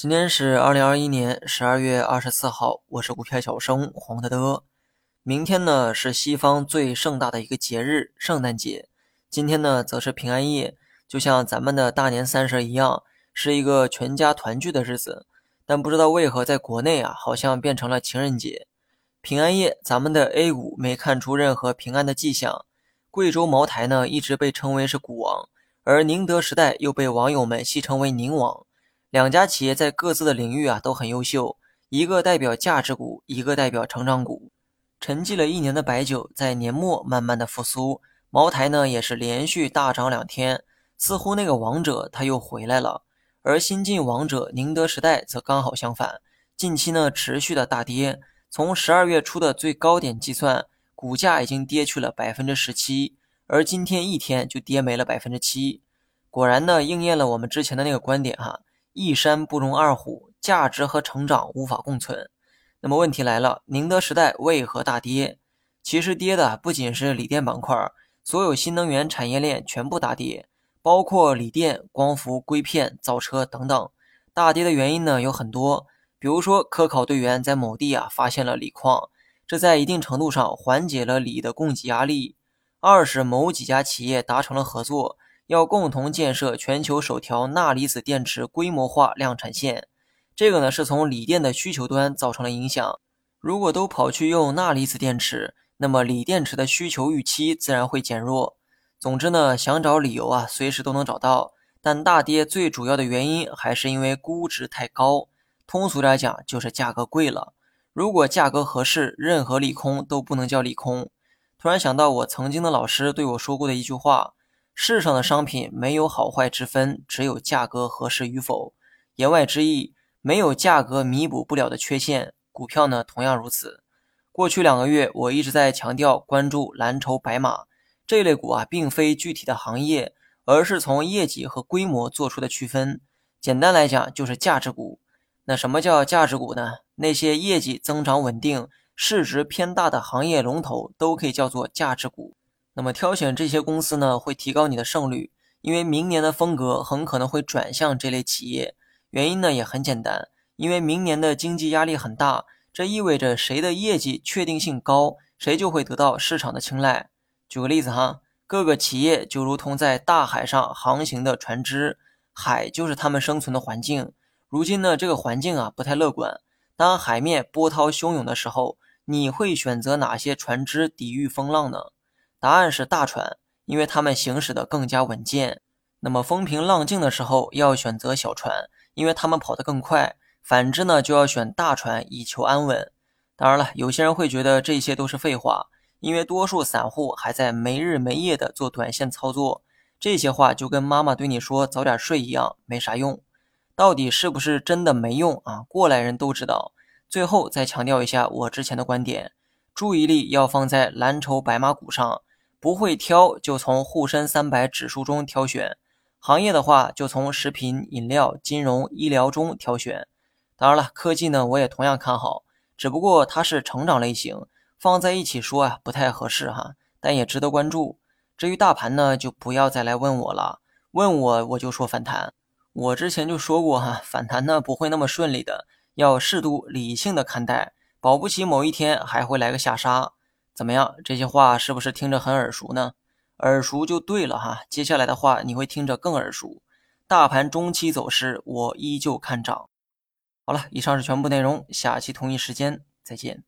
今天是二零二一年十二月二十四号，我是股票小生黄德德。明天呢是西方最盛大的一个节日——圣诞节。今天呢则是平安夜，就像咱们的大年三十一样，是一个全家团聚的日子。但不知道为何，在国内啊，好像变成了情人节。平安夜，咱们的 A 股没看出任何平安的迹象。贵州茅台呢，一直被称为是股王，而宁德时代又被网友们戏称为宁王。两家企业在各自的领域啊都很优秀，一个代表价值股，一个代表成长股。沉寂了一年的白酒在年末慢慢的复苏，茅台呢也是连续大涨两天，似乎那个王者他又回来了。而新晋王者宁德时代则刚好相反，近期呢持续的大跌，从十二月初的最高点计算，股价已经跌去了百分之十七，而今天一天就跌没了百分之七。果然呢应验了我们之前的那个观点哈。一山不容二虎，价值和成长无法共存。那么问题来了，宁德时代为何大跌？其实跌的不仅是锂电板块，所有新能源产业链全部大跌，包括锂电、光伏、硅片、造车等等。大跌的原因呢有很多，比如说科考队员在某地啊发现了锂矿，这在一定程度上缓解了锂的供给压力。二是某几家企业达成了合作。要共同建设全球首条钠离子电池规模化量产线，这个呢是从锂电的需求端造成了影响。如果都跑去用钠离子电池，那么锂电池的需求预期自然会减弱。总之呢，想找理由啊，随时都能找到。但大跌最主要的原因还是因为估值太高，通俗点讲就是价格贵了。如果价格合适，任何利空都不能叫利空。突然想到我曾经的老师对我说过的一句话。世上的商品没有好坏之分，只有价格合适与否。言外之意，没有价格弥补不了的缺陷。股票呢，同样如此。过去两个月，我一直在强调关注蓝筹白马这类股啊，并非具体的行业，而是从业绩和规模做出的区分。简单来讲，就是价值股。那什么叫价值股呢？那些业绩增长稳定、市值偏大的行业龙头都可以叫做价值股。那么挑选这些公司呢，会提高你的胜率，因为明年的风格很可能会转向这类企业。原因呢也很简单，因为明年的经济压力很大，这意味着谁的业绩确定性高，谁就会得到市场的青睐。举个例子哈，各个企业就如同在大海上航行的船只，海就是他们生存的环境。如今呢，这个环境啊不太乐观。当海面波涛汹涌的时候，你会选择哪些船只抵御风浪呢？答案是大船，因为它们行驶的更加稳健。那么风平浪静的时候要选择小船，因为它们跑得更快。反之呢，就要选大船以求安稳。当然了，有些人会觉得这些都是废话，因为多数散户还在没日没夜的做短线操作。这些话就跟妈妈对你说早点睡一样，没啥用。到底是不是真的没用啊？过来人都知道。最后再强调一下我之前的观点，注意力要放在蓝筹白马股上。不会挑就从沪深三百指数中挑选，行业的话就从食品饮料、金融、医疗中挑选。当然了，科技呢我也同样看好，只不过它是成长类型，放在一起说啊不太合适哈，但也值得关注。至于大盘呢，就不要再来问我了，问我我就说反弹。我之前就说过哈，反弹呢不会那么顺利的，要适度理性的看待，保不齐某一天还会来个下杀。怎么样？这些话是不是听着很耳熟呢？耳熟就对了哈。接下来的话你会听着更耳熟。大盘中期走势，我依旧看涨。好了，以上是全部内容，下期同一时间再见。